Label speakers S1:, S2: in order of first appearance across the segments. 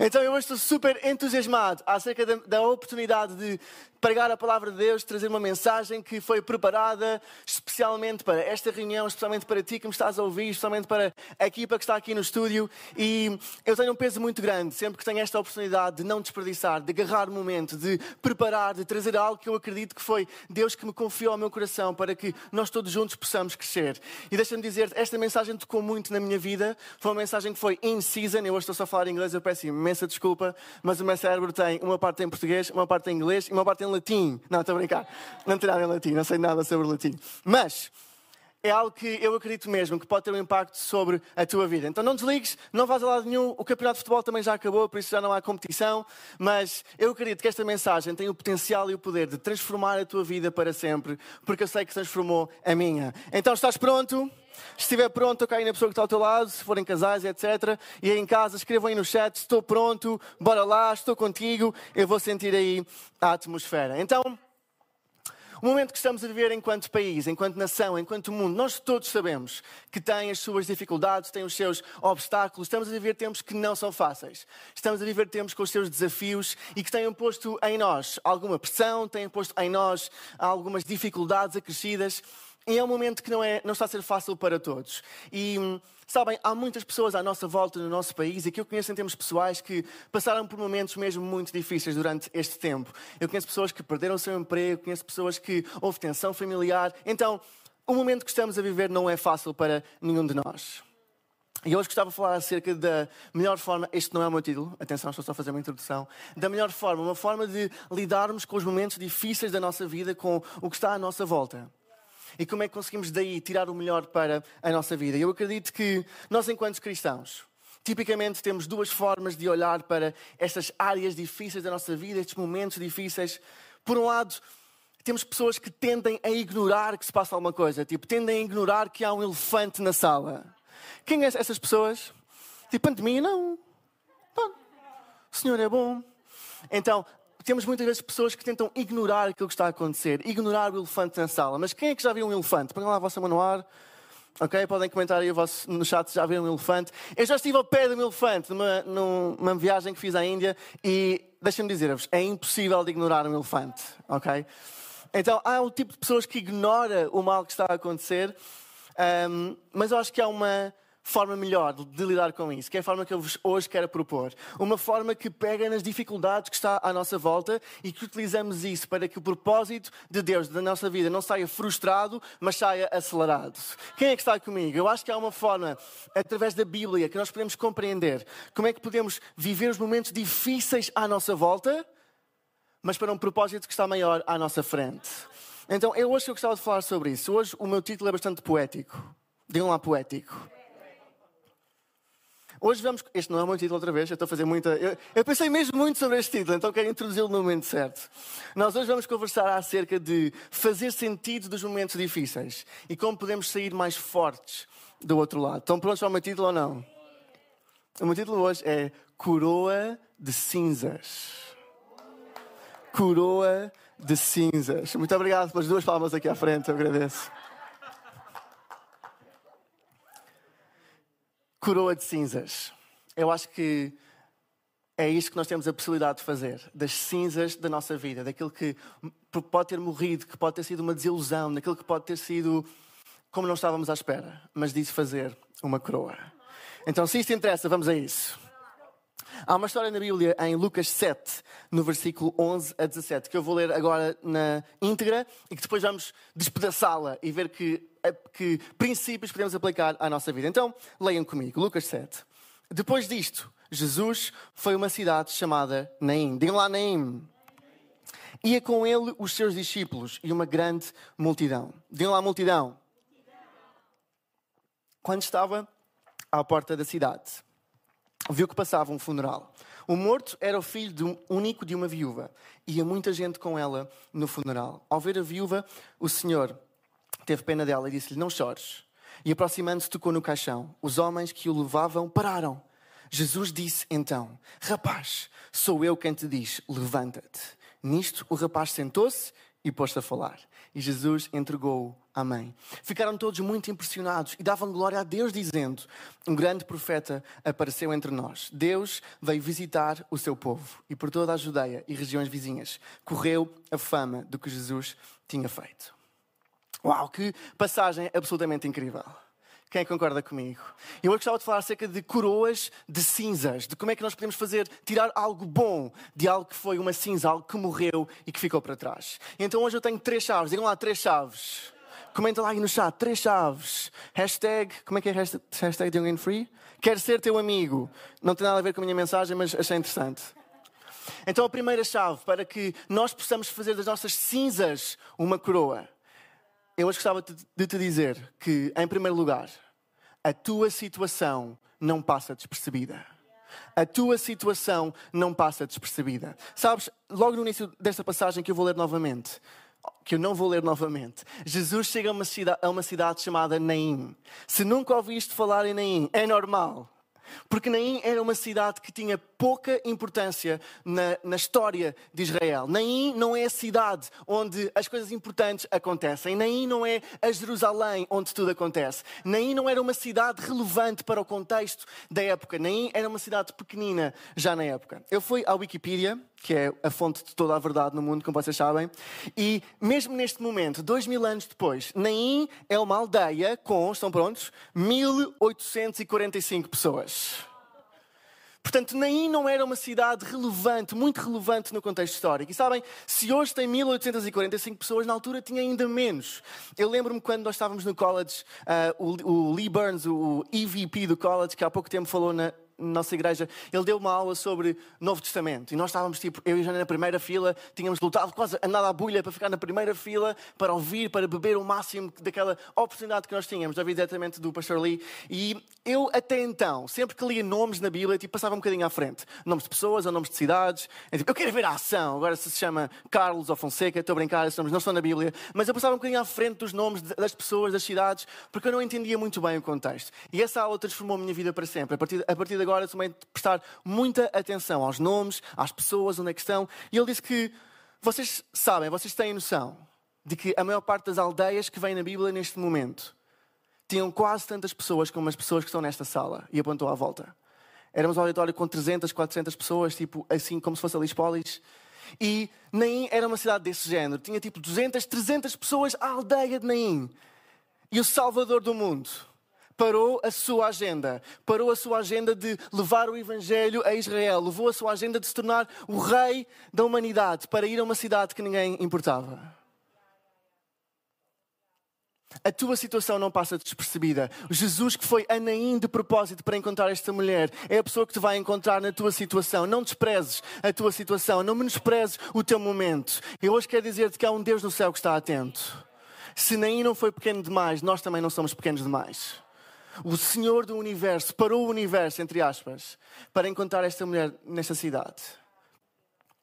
S1: Então eu hoje estou super entusiasmado acerca da, da, oportunidade de pregar a palavra de Deus, trazer uma mensagem que foi preparada especialmente para esta reunião, especialmente para ti que me estás a ouvir, especialmente para a equipa que está aqui no estúdio. E eu tenho um peso muito grande sempre que tenho esta oportunidade de não desperdiçar, de agarrar o momento, de preparar, de trazer algo que eu acredito que foi Deus que me confiou ao meu coração para que nós todos juntos possamos crescer. E deixa-me dizer, esta mensagem tocou muito na minha vida. Foi uma mensagem que foi in season. Eu hoje estou só a falar inglês, eu peço imensa desculpa, mas o meu cérebro tem uma parte em português, uma parte em inglês e uma parte em latim. Não, estou a brincar. Não tem nada em latim, não sei nada sobre latim. Mas é algo que eu acredito mesmo que pode ter um impacto sobre a tua vida. Então não desligues, não vás a lado nenhum. O campeonato de futebol também já acabou, por isso já não há competição. Mas eu acredito que esta mensagem tem o potencial e o poder de transformar a tua vida para sempre, porque eu sei que transformou a minha. Então estás pronto? Se estiver pronto, toca aí na pessoa que está ao teu lado, se forem casais, etc. E aí em casa, escrevam aí no chat: estou pronto, bora lá, estou contigo. Eu vou sentir aí a atmosfera. Então. O momento que estamos a viver enquanto país, enquanto nação, enquanto mundo, nós todos sabemos que tem as suas dificuldades, tem os seus obstáculos. Estamos a viver tempos que não são fáceis. Estamos a viver tempos com os seus desafios e que têm posto em nós alguma pressão, têm posto em nós algumas dificuldades acrescidas. E é um momento que não, é, não está a ser fácil para todos. E hum, sabem, há muitas pessoas à nossa volta no nosso país e que eu conheço em termos pessoais que passaram por momentos mesmo muito difíceis durante este tempo. Eu conheço pessoas que perderam o seu emprego, conheço pessoas que houve tensão familiar. Então, o momento que estamos a viver não é fácil para nenhum de nós. E hoje gostava de falar acerca da melhor forma, este não é o meu título, atenção, estou só a fazer uma introdução, da melhor forma, uma forma de lidarmos com os momentos difíceis da nossa vida, com o que está à nossa volta e como é que conseguimos daí tirar o melhor para a nossa vida. Eu acredito que nós, enquanto cristãos, tipicamente temos duas formas de olhar para estas áreas difíceis da nossa vida, estes momentos difíceis. Por um lado, temos pessoas que tendem a ignorar que se passa alguma coisa, tipo, tendem a ignorar que há um elefante na sala. Quem é essas pessoas? Tipo, pandemia, não. O Senhor é bom. Então, temos muitas vezes pessoas que tentam ignorar aquilo que está a acontecer, ignorar o elefante na sala. Mas quem é que já viu um elefante? Põe lá a vossa ar. Ok? Podem comentar aí no chat se já viram um elefante. Eu já estive ao pé de um elefante numa, numa viagem que fiz à Índia e deixem-me dizer-vos, é impossível de ignorar um elefante. Ok? Então há um tipo de pessoas que ignora o mal que está a acontecer, um, mas eu acho que há uma forma melhor de lidar com isso, que é a forma que eu vos hoje quero propor. Uma forma que pega nas dificuldades que está à nossa volta e que utilizamos isso para que o propósito de Deus da nossa vida não saia frustrado, mas saia acelerado. Quem é que está comigo? Eu acho que há uma forma, através da Bíblia, que nós podemos compreender como é que podemos viver os momentos difíceis à nossa volta, mas para um propósito que está maior à nossa frente. Então, eu hoje eu gostava de falar sobre isso. Hoje o meu título é bastante poético. Digam lá poético. Hoje vamos. Este não é o meu título outra vez, eu estou a fazer muita. Eu, eu pensei mesmo muito sobre este título, então quero introduzi-lo no momento certo. Nós hoje vamos conversar acerca de fazer sentido dos momentos difíceis e como podemos sair mais fortes do outro lado. Estão prontos para o meu título ou não? O meu título hoje é Coroa de Cinzas. Coroa de Cinzas. Muito obrigado pelas duas palmas aqui à frente, eu agradeço. Coroa de cinzas. Eu acho que é isto que nós temos a possibilidade de fazer, das cinzas da nossa vida, daquilo que pode ter morrido, que pode ter sido uma desilusão, daquilo que pode ter sido como não estávamos à espera, mas disso fazer uma coroa. Então, se isto interessa, vamos a isso. Há uma história na Bíblia em Lucas 7, no versículo 11 a 17, que eu vou ler agora na íntegra e que depois vamos despedaçá-la e ver que, que princípios podemos aplicar à nossa vida. Então, leiam comigo, Lucas 7. Depois disto, Jesus foi a uma cidade chamada Naim. Digam lá Naim. Ia com ele os seus discípulos e uma grande multidão. Digam lá multidão. Quando estava à porta da cidade, viu que passava um funeral. O morto era o filho de um, único de uma viúva. Ia muita gente com ela no funeral. Ao ver a viúva, o Senhor teve pena dela e disse-lhe: Não chores. e aproximando-se tocou no caixão. Os homens que o levavam pararam. Jesus disse então: Rapaz, sou eu quem te diz, levanta-te. Nisto o rapaz sentou-se e pôs-se a falar. E Jesus entregou-o à mãe. Ficaram todos muito impressionados e davam glória a Deus, dizendo: Um grande profeta apareceu entre nós. Deus veio visitar o seu povo. E por toda a Judeia e regiões vizinhas correu a fama do que Jesus tinha feito. Uau, que passagem absolutamente incrível! Quem concorda comigo? Eu hoje gostava de falar acerca de coroas de cinzas, de como é que nós podemos fazer, tirar algo bom de algo que foi uma cinza, algo que morreu e que ficou para trás. Então hoje eu tenho três chaves, digam lá três chaves. Comenta lá aí no chat, três chaves. Hashtag, como é que é hashtag, hashtag de alguém free? Quero ser teu amigo. Não tem nada a ver com a minha mensagem, mas achei interessante. Então a primeira chave para que nós possamos fazer das nossas cinzas uma coroa eu hoje gostava de te dizer que, em primeiro lugar, a tua situação não passa despercebida. A tua situação não passa despercebida. Sabes, logo no início desta passagem que eu vou ler novamente, que eu não vou ler novamente, Jesus chega a uma cidade, a uma cidade chamada Naim. Se nunca ouviste falar em Naim, é normal. Porque Naim era uma cidade que tinha pouca importância na, na, história de Israel. Naim não é a cidade onde as coisas importantes acontecem. Naim não é a Jerusalém onde tudo acontece. Naim não era uma cidade relevante para o contexto da época. Naim era uma cidade pequenina já na época. Eu fui à Wikipedia, que é a fonte de toda a verdade no mundo, como vocês sabem, e mesmo neste momento, dois mil anos depois, Naim é uma aldeia com, estão prontos, 1845 pessoas. Portanto, Naim não era uma cidade relevante, muito relevante no contexto histórico. E sabem, se hoje tem 1845 pessoas, na altura tinha ainda menos. Eu lembro-me quando nós estávamos no college, uh, o, o Lee Burns, o EVP do college, que há pouco tempo falou na, nossa igreja, ele deu uma aula sobre Novo Testamento. E nós estávamos, tipo, eu e Jana na primeira fila, tínhamos lutado quase andado à bulha para ficar na primeira fila, para ouvir, para beber o máximo daquela oportunidade que nós tínhamos, de ouvir diretamente do Pastor Lee. E eu, até então, sempre que lia nomes na Bíblia, tipo, passava um bocadinho à frente. Nomes de pessoas ou nomes de cidades. Eu, tipo, eu quero ver a ação. Agora, se se chama Carlos ou Fonseca, estou a brincar, esses nomes não estão na Bíblia. Mas eu passava um bocadinho à frente dos nomes das pessoas, das cidades, porque eu não entendia muito bem o contexto. E essa aula transformou a minha vida para sempre. A partir, a partir de agora, também prestar muita atenção aos nomes, às pessoas, onde é que estão. E ele disse que vocês sabem, vocês têm noção de que a maior parte das aldeias que vêm na Bíblia neste momento tinham quase tantas pessoas como as pessoas que estão nesta sala. E apontou à volta. Éramos um auditório com 300, 400 pessoas, tipo assim, como se fosse a Lispolis. E Naim era uma cidade desse género. Tinha tipo 200, 300 pessoas, a aldeia de Naim. E o Salvador do mundo parou a sua agenda. Parou a sua agenda de levar o Evangelho a Israel. Levou a sua agenda de se tornar o rei da humanidade para ir a uma cidade que ninguém importava. A tua situação não passa despercebida. Jesus, que foi Anaim de propósito para encontrar esta mulher, é a pessoa que te vai encontrar na tua situação. Não desprezes a tua situação, não menosprezes o teu momento. Eu hoje quero dizer-te que há um Deus no céu que está atento. Se Naim não foi pequeno demais, nós também não somos pequenos demais o Senhor do universo parou o universo, entre aspas, para encontrar esta mulher nesta cidade.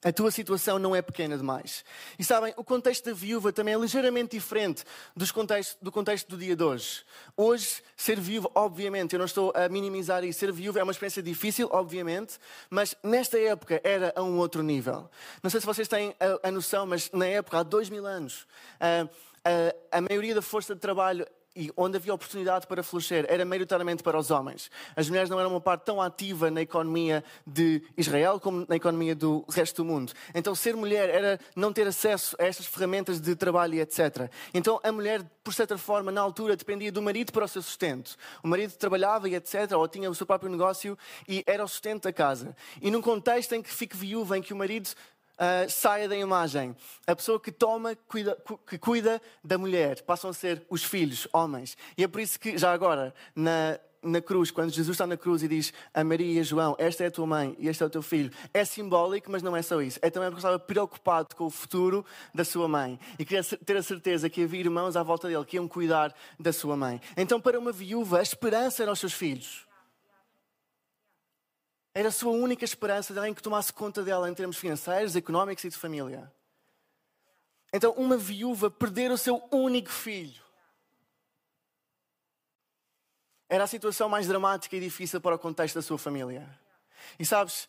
S1: A tua situação não é pequena demais. E sabem, o contexto da viúva também é ligeiramente diferente dos contexto, do contexto do dia de hoje. Hoje, ser viúva, obviamente, eu não estou a minimizar isso, ser viúva é uma experiência difícil, obviamente, mas nesta época era a um outro nível. Não sei se vocês têm a, a noção, mas na época, há dois mil anos, a, a, a maioria da força de trabalho e onde havia oportunidade para florescer era maioritariamente para os homens. As mulheres não eram uma parte tão ativa na economia de Israel como na economia do resto do mundo. Então, ser mulher era não ter acesso a estas ferramentas de trabalho e etc. Então, a mulher, por certa forma, na altura, dependia do marido para o seu sustento. O marido trabalhava e etc. Ou tinha o seu próprio negócio e era o sustento da casa. E num contexto em que fique viúva, em que o marido uh, saia da imagem. A pessoa que toma, cuida, que cuida da mulher, passam a ser os filhos, homens. E é por isso que, já agora, na, na cruz, quando Jesus está na cruz e diz a Maria e a João, esta é a tua mãe e este é o teu filho, é simbólico, mas não é só isso. É também porque estava preocupado com o futuro da sua mãe e queria ter a certeza que havia irmãos à volta dele que iam cuidar da sua mãe. Então, para uma viúva, a esperança era os seus filhos. Era a sua única esperança de alguém que tomasse conta dela em termos financeiros, económicos e de família. Então, uma viúva perder o seu único filho. era a situação mais dramática e difícil para o contexto da sua família. E sabes,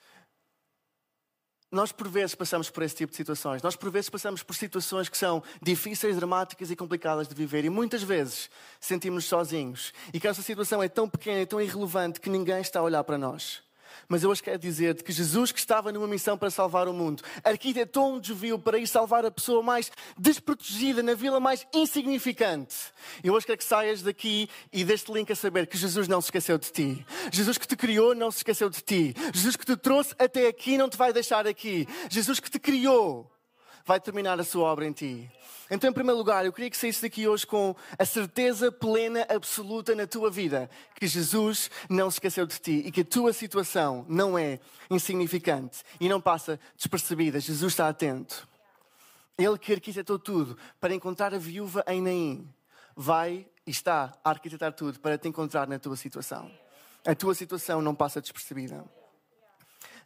S1: nós por vezes passamos por esse tipo de situações. Nós por vezes passamos por situações que são difíceis, dramáticas e complicadas de viver. E muitas vezes sentimos-nos sozinhos. E que essa situação é tão pequena e tão irrelevante que ninguém está a olhar para nós. Mas eu hoje quero dizer-te que Jesus, que estava numa missão para salvar o mundo, arquitetou um desvio para ir salvar a pessoa mais desprotegida, na vila mais insignificante. Eu hoje quero que saias daqui e deste link a saber que Jesus não se esqueceu de ti. Jesus que te criou não se esqueceu de ti. Jesus que te trouxe até aqui não te vai deixar aqui. Jesus que te criou vai terminar a sua obra em ti. Então, em primeiro lugar, eu queria que saísse daqui hoje com a certeza plena, absoluta na tua vida que Jesus não se esqueceu de ti e que a tua situação não é insignificante e não passa despercebida. Jesus está atento. Ele que arquitetou tudo para encontrar a viúva em Naim, vai e está a arquitetar tudo para te encontrar na tua situação. A tua situação não passa despercebida.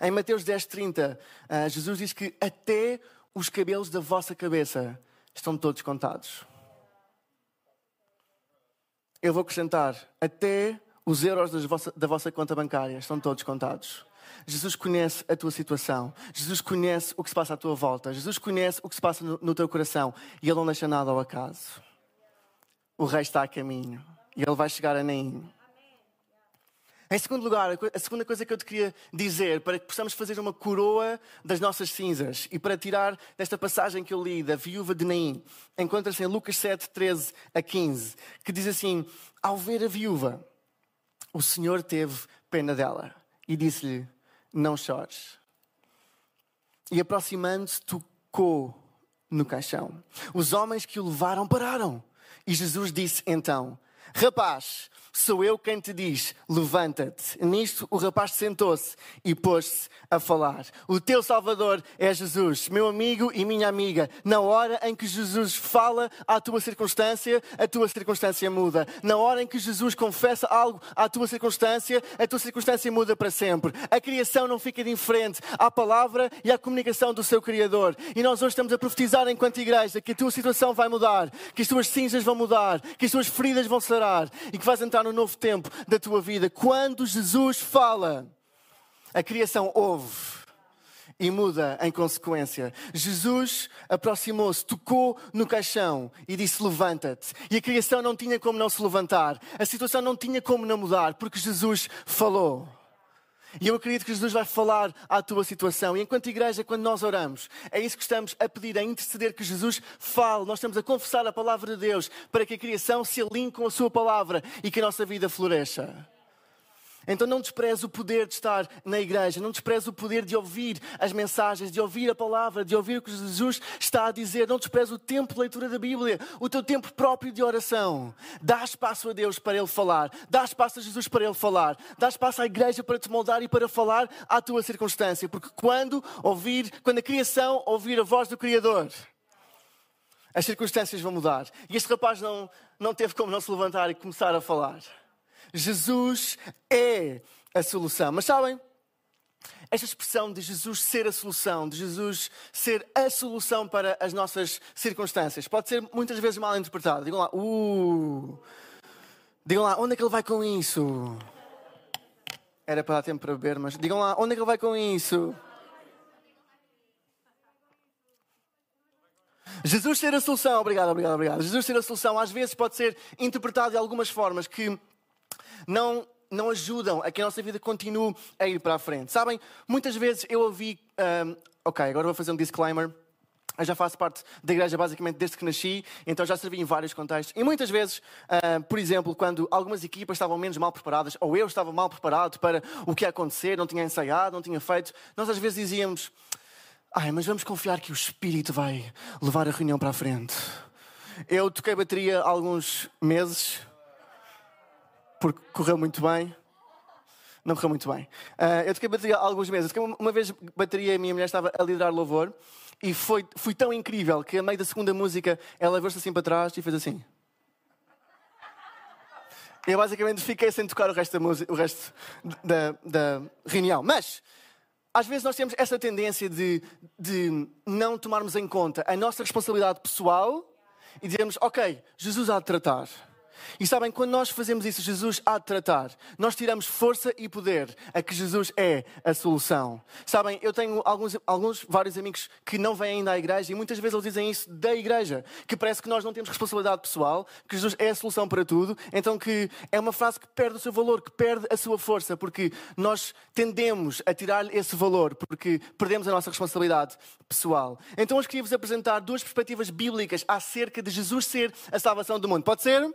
S1: Em Mateus 10:30, ah, Jesus diz que até os cabelos da vossa cabeça estão todos contados. Eu vou acrescentar, até os euros da vossa conta bancária estão todos contados. Jesus conhece a tua situação. Jesus conhece o que se passa à tua volta. Jesus conhece o que se passa no, teu coração. E Ele não deixa nada ao acaso. O rei está a caminho. E Ele vai chegar a nem. Em segundo lugar, a segunda coisa que eu te queria dizer, para que possamos fazer uma coroa das nossas cinzas e para tirar desta passagem que eu li, da viúva de Naim, encontra-se em Lucas 7, 13 a 15, que diz assim: Ao ver a viúva, o Senhor teve pena dela e disse-lhe: Não chores. E aproximando-se, tocou no caixão. Os homens que o levaram pararam. E Jesus disse então: Rapaz, sou eu quem te diz: levanta-te. Nisto o rapaz sentou-se e pôs-se a falar. O teu Salvador é Jesus, meu amigo e minha amiga. Na hora em que Jesus fala à tua circunstância, a tua circunstância muda. Na hora em que Jesus confessa algo à tua circunstância, a tua circunstância muda para sempre. A criação não fica indiferente à palavra e à comunicação do seu Criador. E nós hoje estamos a profetizar enquanto igreja que a tua situação vai mudar, que as tuas cinzas vão mudar, que as tuas feridas vão sarar e que vais entrar no novo tempo da tua vida. Quando Jesus fala, a criação ouve e muda em consequência. Jesus aproximou-se, tocou no caixão e disse: Levanta-te. E a criação não tinha como não se levantar, a situação não tinha como não mudar, porque Jesus falou. E eu acredito que Jesus vai falar à tua situação. E enquanto igreja, quando nós oramos, é isso que estamos a pedir, a interceder que Jesus fale. Nós estamos a confessar a palavra de Deus para que a criação se alinhe com a sua palavra e que a nossa vida floresça. Então não despreze o poder de estar na igreja, não despreze o poder de ouvir as mensagens, de ouvir a palavra, de ouvir o que Jesus está a dizer. Não despreze o tempo de leitura da Bíblia, o teu tempo próprio de oração. Dá espaço a Deus para Ele falar, dá espaço a Jesus para Ele falar, dá espaço à igreja para te moldar e para falar à tua circunstância. Porque quando ouvir, quando a criação ouvir a voz do Criador, as circunstâncias vão mudar. E este rapaz não, não teve como não se levantar e começar a falar. Jesus é a solução. Mas sabem, esta expressão de Jesus ser a solução, de Jesus ser a solução para as nossas circunstâncias, pode ser muitas vezes mal interpretada. Digam lá, uh, digam lá, onde é que ele vai com isso? Era para dar tempo para beber, mas digam lá, onde é que ele vai com isso? Jesus ser a solução, obrigado, obrigado, obrigado. Jesus ser a solução às vezes pode ser interpretado de algumas formas que não, não ajudam a que a nossa vida continue a ir para a frente. Sabem, muitas vezes eu ouvi. Um, ok, agora vou fazer um disclaimer. Eu já faço parte da igreja basicamente desde que nasci, então já servi em vários contextos. E muitas vezes, uh, por exemplo, quando algumas equipas estavam menos mal preparadas, ou eu estava mal preparado para o que ia acontecer, não tinha ensaiado, não tinha feito, nós às vezes dizíamos: Ai, mas vamos confiar que o Espírito vai levar a reunião para a frente. Eu toquei bateria há alguns meses, porque correu muito bem. Não correu muito bem. Uh, eu toquei bateria há alguns meses. Eu uma vez bateria, a minha mulher estava a liderar louvor e foi, foi tão incrível que, a meio da segunda música, ela virou-se assim para trás e fez assim. Eu basicamente fiquei sem tocar o resto da, música, o resto da, da reunião. Mas, às vezes nós temos essa tendência de, de não tomarmos em conta a nossa responsabilidade pessoal e dizermos, ok, Jesus há de tratar. E sabem, quando nós fazemos isso, Jesus há de tratar. Nós tiramos força e poder a que Jesus é a solução. Sabem, eu tenho alguns, alguns vários amigos que não vêm ainda à igreja e muitas vezes eles dizem isso da igreja, que parece que nós não temos responsabilidade pessoal, que Jesus é a solução para tudo. Então que é uma frase que perde o seu valor, que perde a sua força, porque nós tendemos a tirar-lhe esse valor, porque perdemos a nossa responsabilidade pessoal. Então hoje queria-vos apresentar duas perspectivas bíblicas acerca de Jesus ser a salvação do mundo. Pode ser?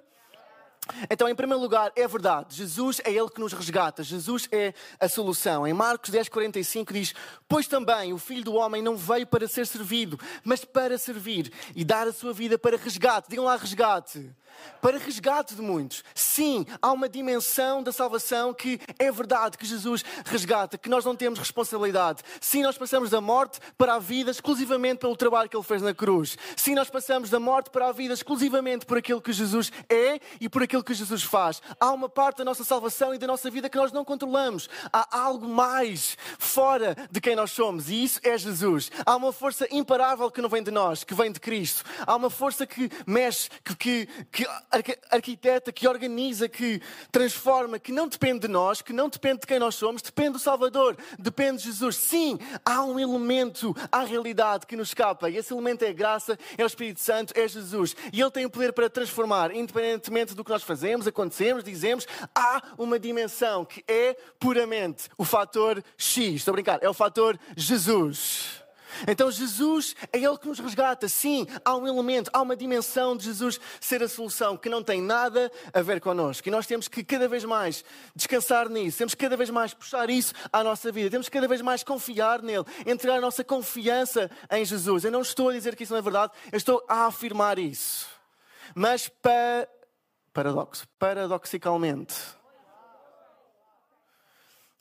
S1: Então, em primeiro lugar, é verdade, Jesus é Ele que nos resgata, Jesus é a solução. Em Marcos 10, 45 diz: Pois também o Filho do Homem não veio para ser servido, mas para servir e dar a sua vida para resgate. Digam lá, resgate para resgate de muitos. Sim, há uma dimensão da salvação que é verdade que Jesus resgata, que nós não temos responsabilidade. Sim, nós passamos da morte para a vida exclusivamente pelo trabalho que ele fez na cruz. Sim, nós passamos da morte para a vida exclusivamente por aquilo que Jesus é e por aquilo que Jesus faz. Há uma parte da nossa salvação e da nossa vida que nós não controlamos. Há algo mais fora de quem nós somos e isso é Jesus. Há uma força imparável que não vem de nós, que vem de Cristo. Há uma força que mexe, que, que, que que arquiteta, que organiza, que transforma, que não depende de nós, que não depende de quem nós somos, depende do Salvador, depende de Jesus. Sim, há um elemento à realidade que nos escapa, e esse elemento é a graça, é o Espírito Santo, é Jesus. E Ele tem o poder para transformar, independentemente do que nós fazemos, acontecemos, dizemos, há uma dimensão que é puramente o fator X. Estou a brincar, é o fator Jesus. Então Jesus é Ele que nos resgata. Sim, há um elemento, há uma dimensão de Jesus ser a solução que não tem nada a ver connosco. E nós temos que cada vez mais descansar nisso, temos que cada vez mais puxar isso à nossa vida, temos que cada vez mais confiar nele, entregar a nossa confiança em Jesus. Eu não estou a dizer que isso não é verdade, eu estou a afirmar isso. Mas pa... paradoxo, paradoxicalmente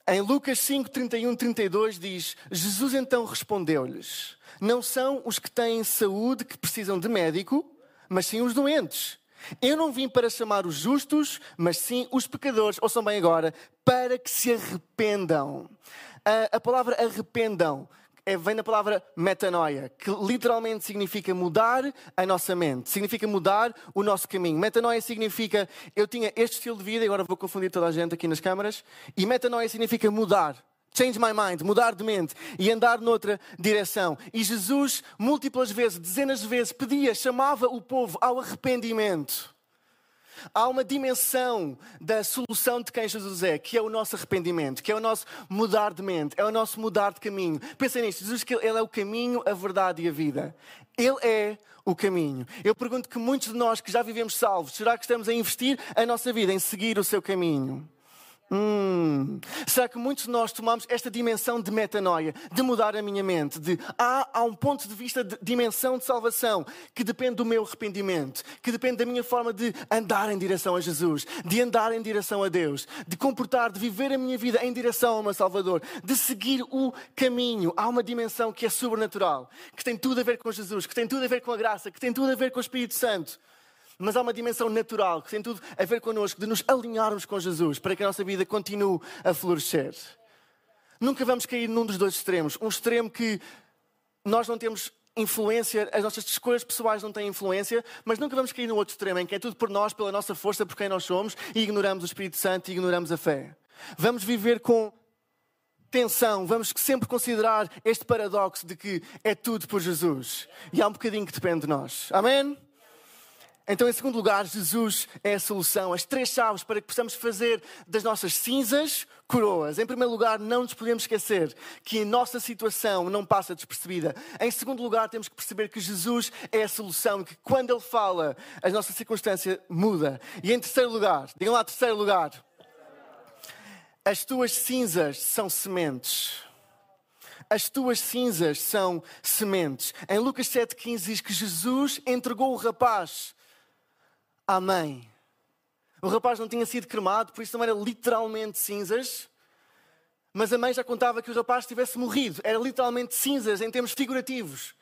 S1: em Lucas 5, 31, 32 diz: Jesus então respondeu-lhes: Não são os que têm saúde que precisam de médico, mas sim os doentes. Eu não vim para chamar os justos, mas sim os pecadores, ouçam bem agora, para que se arrependam. A, a palavra arrependam é, vem da palavra metanoia, que literalmente significa mudar a nossa mente, significa mudar o nosso caminho. Metanoia significa eu tinha este estilo de vida, agora vou confundir toda a gente aqui nas câmaras, e metanoia significa mudar. Change my mind, mudar de mente e andar noutra direção. E Jesus, múltiplas vezes, dezenas de vezes, pedia, chamava o povo ao arrependimento. Há uma dimensão da solução de quem Jesus é, que é o nosso arrependimento, que é o nosso mudar de mente, é o nosso mudar de caminho. Pensem nisto, Jesus que Ele é o caminho, a verdade e a vida. Ele é o caminho. Eu pergunto que muitos de nós que já vivemos salvos, será que estamos a investir a nossa vida em seguir o seu caminho? Hum, será que muitos de nós tomamos esta dimensão de metanoia, de mudar a minha mente? De há, há um ponto de vista de dimensão de salvação que depende do meu arrependimento, que depende da minha forma de andar em direção a Jesus, de andar em direção a Deus, de comportar, de viver a minha vida em direção ao meu Salvador, de seguir o caminho. Há uma dimensão que é sobrenatural, que tem tudo a ver com Jesus, que tem tudo a ver com a graça, que tem tudo a ver com o Espírito Santo. Mas há uma dimensão natural que tem tudo a ver connosco, de nos alinharmos com Jesus para que a nossa vida continue a florescer. Nunca vamos cair num dos dois extremos. Um extremo que nós não temos influência, as nossas escolhas pessoais não têm influência, mas nunca vamos cair no outro extremo, em que é tudo por nós, pela nossa força, por quem nós somos, e ignoramos o Espírito Santo e ignoramos a fé. Vamos viver com tensão, vamos sempre considerar este paradoxo de que é tudo por Jesus. E há um bocadinho que depende de nós. Amém? Então, em segundo lugar, Jesus é a solução, as três chaves para que possamos fazer das nossas cinzas coroas. Em primeiro lugar, não nos podemos esquecer que a nossa situação não passa despercebida. Em segundo lugar, temos que perceber que Jesus é a solução e que quando Ele fala, a nossa circunstância muda. E em terceiro lugar, digam lá, terceiro lugar, as tuas cinzas são sementes. As tuas cinzas são sementes. Em Lucas 7,15 diz que Jesus entregou o rapaz à mãe. O rapaz não tinha sido cremado, por isso não era literalmente cinzas. Mas a mãe já contava que o rapaz tivesse morrido. Era literalmente cinzas, em termos figurativos.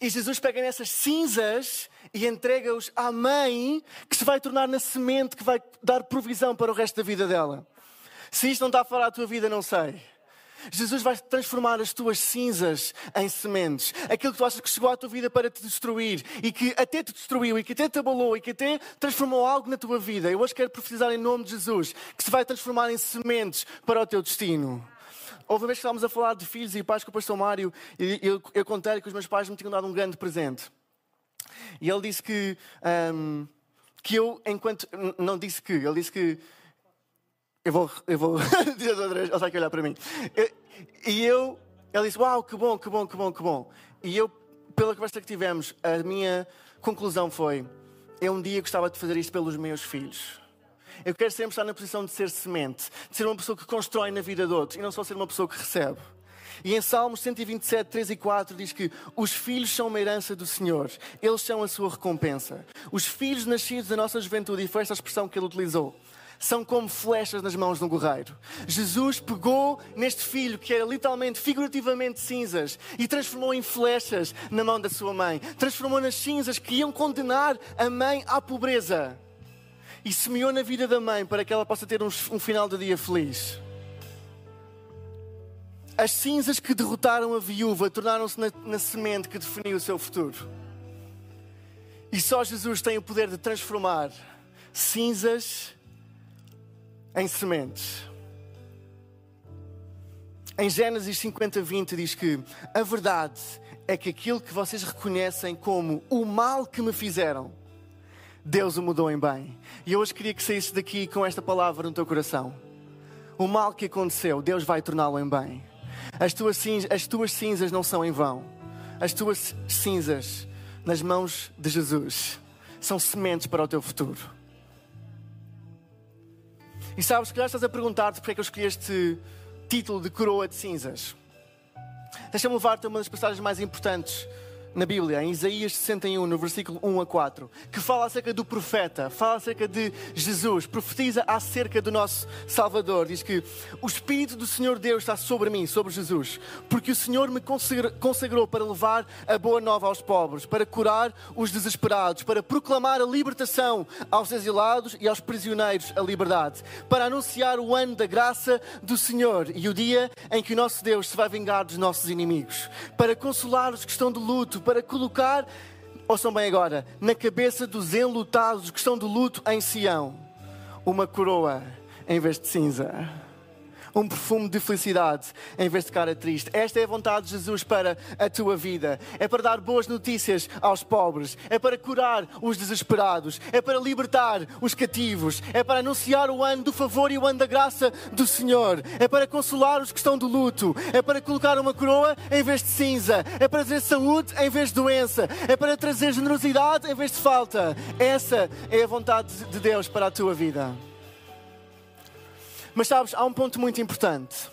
S1: E Jesus pega nessas cinzas e entrega-os à mãe, que se vai tornar na semente que vai dar provisão para o resto da vida dela. Se isto não está a falar tua vida, não sei. Jesus vai transformar as tuas cinzas em sementes. Aquilo que tu achas que chegou à tua vida para te destruir e que até te destruiu e que até te abalou e que até transformou algo na tua vida. Eu hoje quero profetizar em nome de Jesus que se vai transformar em sementes para o teu destino. Houve uma vez que estávamos a falar de filhos e pais com o pastor Mário e eu, eu contei que os meus pais me tinham dado um grande presente. E ele disse que, um, que eu, enquanto. Não disse que, ele disse que eu vou, eu vou dizer outra vez, ele está olhar para mim. E eu, ele disse, uau, que bom, que bom, que bom, que bom. E eu, pela conversa que tivemos, a minha conclusão foi, eu um dia gostava de fazer isto pelos meus filhos. Eu quero sempre estar na posição de ser semente, de ser uma pessoa que constrói na vida de outros e não só ser uma pessoa que recebe. E em Salmos 127, 3 e 4 diz que os filhos são uma herança do Senhor, eles são a sua recompensa. Os filhos nascidos da nossa juventude, e foi esta expressão que ele utilizou, são como flechas nas mãos de um guerreiro. Jesus pegou neste filho, que era literalmente, figurativamente cinzas, e transformou em flechas na mão da sua mãe. Transformou nas cinzas que iam condenar a mãe à pobreza. E semeou na vida da mãe para que ela possa ter um, um final de dia feliz. As cinzas que derrotaram a viúva tornaram-se na, na semente que definiu o seu futuro. E só Jesus tem o poder de transformar cinzas em sementes. Em Gênesis 50, 20 diz que a verdade é que aquilo que vocês reconhecem como o mal que me fizeram, Deus o mudou em bem. E eu hoje queria que saísse daqui com esta palavra no teu coração. O mal que aconteceu, Deus vai torná-lo em bem. As tuas, cinzas, as tuas cinzas não são em vão. As tuas cinzas nas mãos de Jesus são sementes para o teu futuro. E sabes, se calhar estás a perguntar-te porque é que eu escolhi este título de coroa de cinzas. Deixa-me levar-te a uma das passagens mais importantes na Bíblia, em Isaías 61, no versículo 1 a 4, que fala acerca do profeta, fala acerca de Jesus, profetiza acerca do nosso Salvador. Diz que o Espírito do Senhor Deus está sobre mim, sobre Jesus, porque o Senhor me consagrou para levar a boa nova aos pobres, para curar os desesperados, para proclamar a libertação aos exilados e aos prisioneiros a liberdade, para anunciar o ano da graça do Senhor e o dia em que o nosso Deus se vai vingar dos nossos inimigos, para consolar os que estão de luto para colocar, ouçam bem agora, na cabeça dos enlutados que estão de luto em Sião, uma coroa em vez de cinza um perfume de felicidade em vez de cara triste. Esta é a vontade de Jesus para a tua vida. É para dar boas notícias aos pobres, é para curar os desesperados, é para libertar os cativos, é para anunciar o ano do favor e o ano da graça do Senhor, é para consolar os que estão do luto, é para colocar uma coroa em vez de cinza, é para trazer saúde em vez de doença, é para trazer generosidade em vez de falta. Essa é a vontade de Deus para a tua vida. Mas sabes, há um ponto muito importante.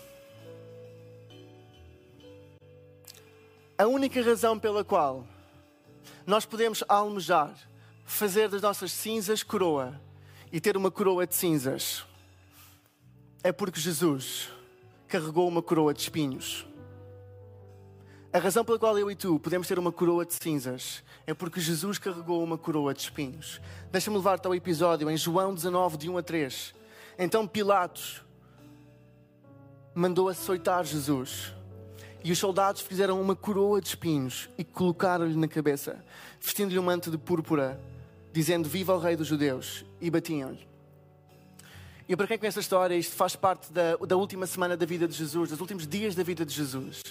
S1: A única razão pela qual nós podemos almejar fazer das nossas cinzas coroa e ter uma coroa de cinzas é porque Jesus carregou uma coroa de espinhos. A razão pela qual eu e tu podemos ter uma coroa de cinzas é porque Jesus carregou uma coroa de espinhos. Deixa-me levar-te ao episódio em João 19, de 1 a 3. Então Pilatos mandou açoitar Jesus. E os soldados fizeram uma coroa de espinhos e colocaram-lhe na cabeça, vestindo-lhe um manto de púrpura, dizendo: Viva o Rei dos Judeus! E batiam-lhe. E para quem conhece a história, isto faz parte da, da última semana da vida de Jesus, dos últimos dias da vida de Jesus.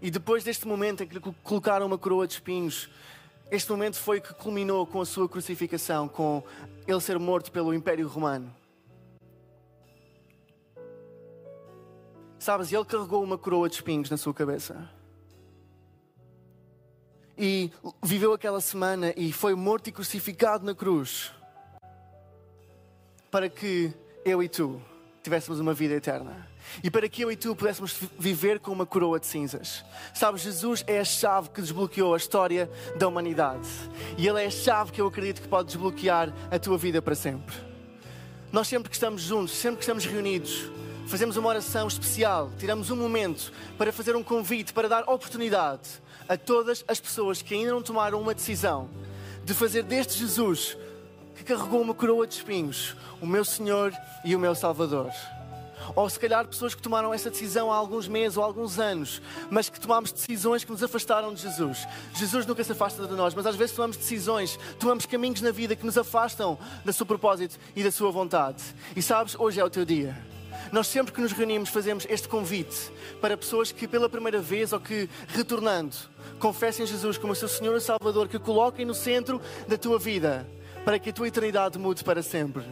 S1: E depois deste momento em que lhe colocaram uma coroa de espinhos, este momento foi que culminou com a sua crucificação, com ele ser morto pelo Império Romano. Sabes, ele carregou uma coroa de espinhos na sua cabeça. E viveu aquela semana e foi morto e crucificado na cruz. Para que eu e tu tivéssemos uma vida eterna. E para que eu e tu pudéssemos viver com uma coroa de cinzas. Sabes, Jesus é a chave que desbloqueou a história da humanidade. E Ele é a chave que eu acredito que pode desbloquear a tua vida para sempre. Nós sempre que estamos juntos, sempre que estamos reunidos, fazemos uma oração especial, tiramos um momento para fazer um convite, para dar oportunidade a todas as pessoas que ainda não tomaram uma decisão de fazer deste Jesus, que carregou uma coroa de espinhos, o meu Senhor e o meu Salvador. Ou se calhar pessoas que tomaram essa decisão há alguns meses ou alguns anos, mas que tomamos decisões que nos afastaram de Jesus. Jesus nunca se afasta de nós, mas às vezes tomamos decisões, tomamos caminhos na vida que nos afastam do seu propósito e da sua vontade. E sabes, hoje é o teu dia. Nós sempre que nos reunimos fazemos este convite para pessoas que pela primeira vez ou que retornando confessem Jesus como o seu Senhor e Salvador, que coloquem no centro da tua vida para que a tua eternidade mude para sempre.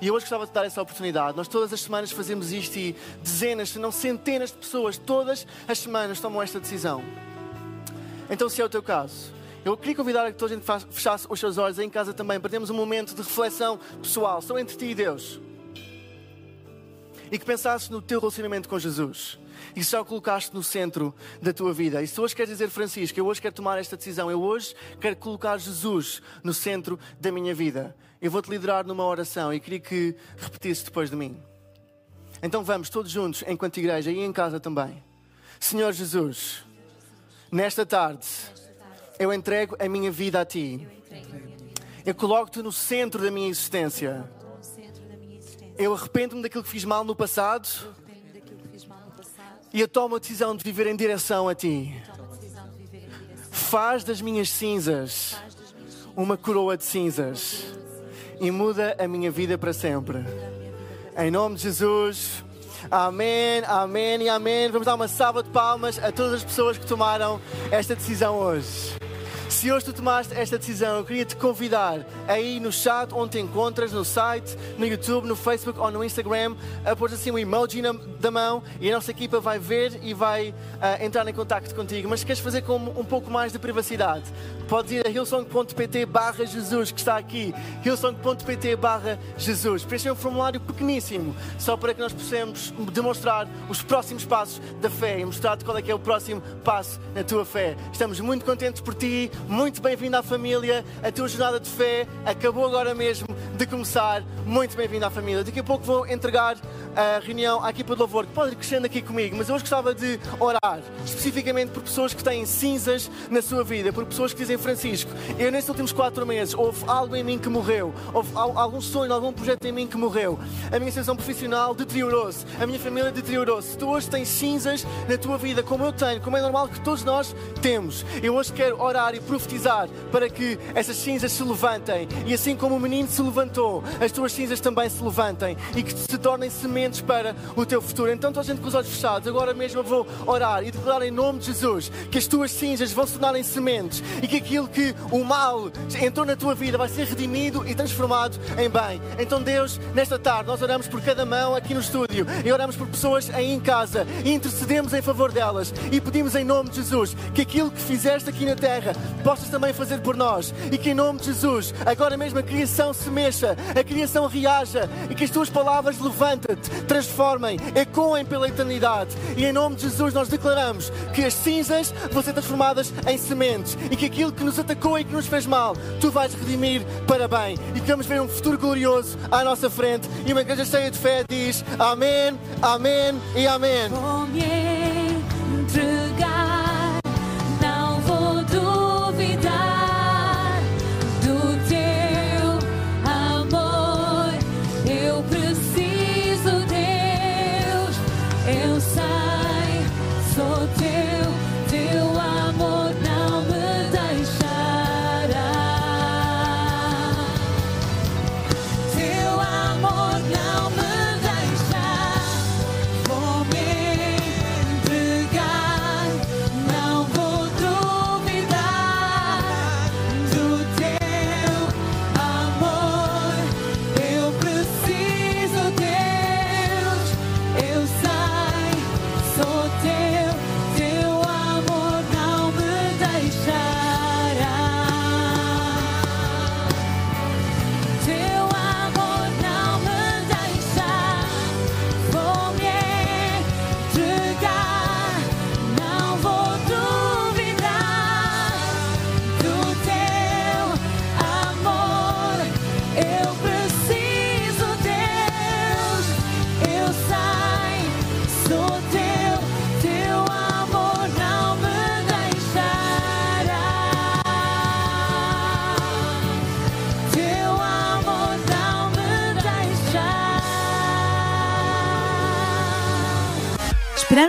S1: E eu hoje gostava de dar essa oportunidade. Nós todas as semanas fazemos isto e dezenas, se não centenas de pessoas, todas as semanas tomam esta decisão. Então, se é o teu caso, eu queria convidar a que toda a gente fechasse os seus olhos em casa também, para termos um momento de reflexão pessoal, só entre ti e Deus. E que pensasses no teu relacionamento com Jesus e só o colocaste no centro da tua vida. E se hoje queres dizer, Francisco, eu hoje quero tomar esta decisão, eu hoje quero colocar Jesus no centro da minha vida, eu vou-te liderar numa oração e queria que repetisse depois de mim. Então vamos todos juntos, enquanto igreja e em casa também. Senhor Jesus, nesta tarde, eu entrego a minha vida a Ti. Eu coloco-te no centro da minha existência. Eu arrependo-me daquilo que fiz mal no passado e eu tomo a decisão de viver em direção a Ti. Faz das minhas cinzas uma coroa de cinzas e muda a minha vida para sempre. Em nome de Jesus. Amém, amém e amém. Vamos dar uma salva de palmas a todas as pessoas que tomaram esta decisão hoje. Se hoje tu tomaste esta decisão, eu queria te convidar aí no chat onde te encontras, no site, no YouTube, no Facebook ou no Instagram, a pôr assim um emoji na, da mão e a nossa equipa vai ver e vai uh, entrar em contato contigo. Mas queres fazer com um pouco mais de privacidade, podes ir a hillsong.pt barra Jesus, que está aqui, hillsong.pt barra Jesus. Preencher um formulário pequeníssimo, só para que nós possamos demonstrar os próximos passos da fé e mostrar-te qual é que é o próximo passo na tua fé. Estamos muito contentes por ti, muito bem-vindo à família. A tua jornada de fé acabou agora mesmo de começar. Muito bem-vindo à família. Daqui a pouco vou entregar a reunião à equipa de louvor, que pode ir crescendo aqui comigo, mas eu hoje gostava de orar especificamente por pessoas que têm cinzas na sua vida, por pessoas que dizem, Francisco, eu nesses últimos quatro meses houve algo em mim que morreu, houve algum sonho, algum projeto em mim que morreu, a minha situação profissional deteriorou-se, a minha família deteriorou-se. Tu hoje tens cinzas na tua vida, como eu tenho, como é normal que todos nós temos. Eu hoje quero orar e profetizar para que essas cinzas se levantem e assim como o menino se levantou, as tuas cinzas também se levantem e que se tornem sementes para o teu futuro. Então, toda a gente com os olhos fechados, agora mesmo eu vou orar e declarar em nome de Jesus que as tuas cinzas vão se tornar em sementes e que aquilo que o mal entrou na tua vida vai ser redimido e transformado em bem. Então, Deus, nesta tarde, nós oramos por cada mão aqui no estúdio e oramos por pessoas aí em casa e intercedemos em favor delas e pedimos em nome de Jesus que aquilo que fizeste aqui na terra possas também fazer por nós e que em nome de Jesus agora mesmo a criação se mexa, a criação reaja e que as tuas palavras levantem-te, transformem, ecoem pela eternidade. E em nome de Jesus nós declaramos que as cinzas vão ser transformadas em sementes e que aquilo que nos atacou e que nos fez mal, tu vais redimir para bem e que vamos ver um futuro glorioso à nossa frente. E uma igreja cheia de fé diz Amém, Amém e Amém.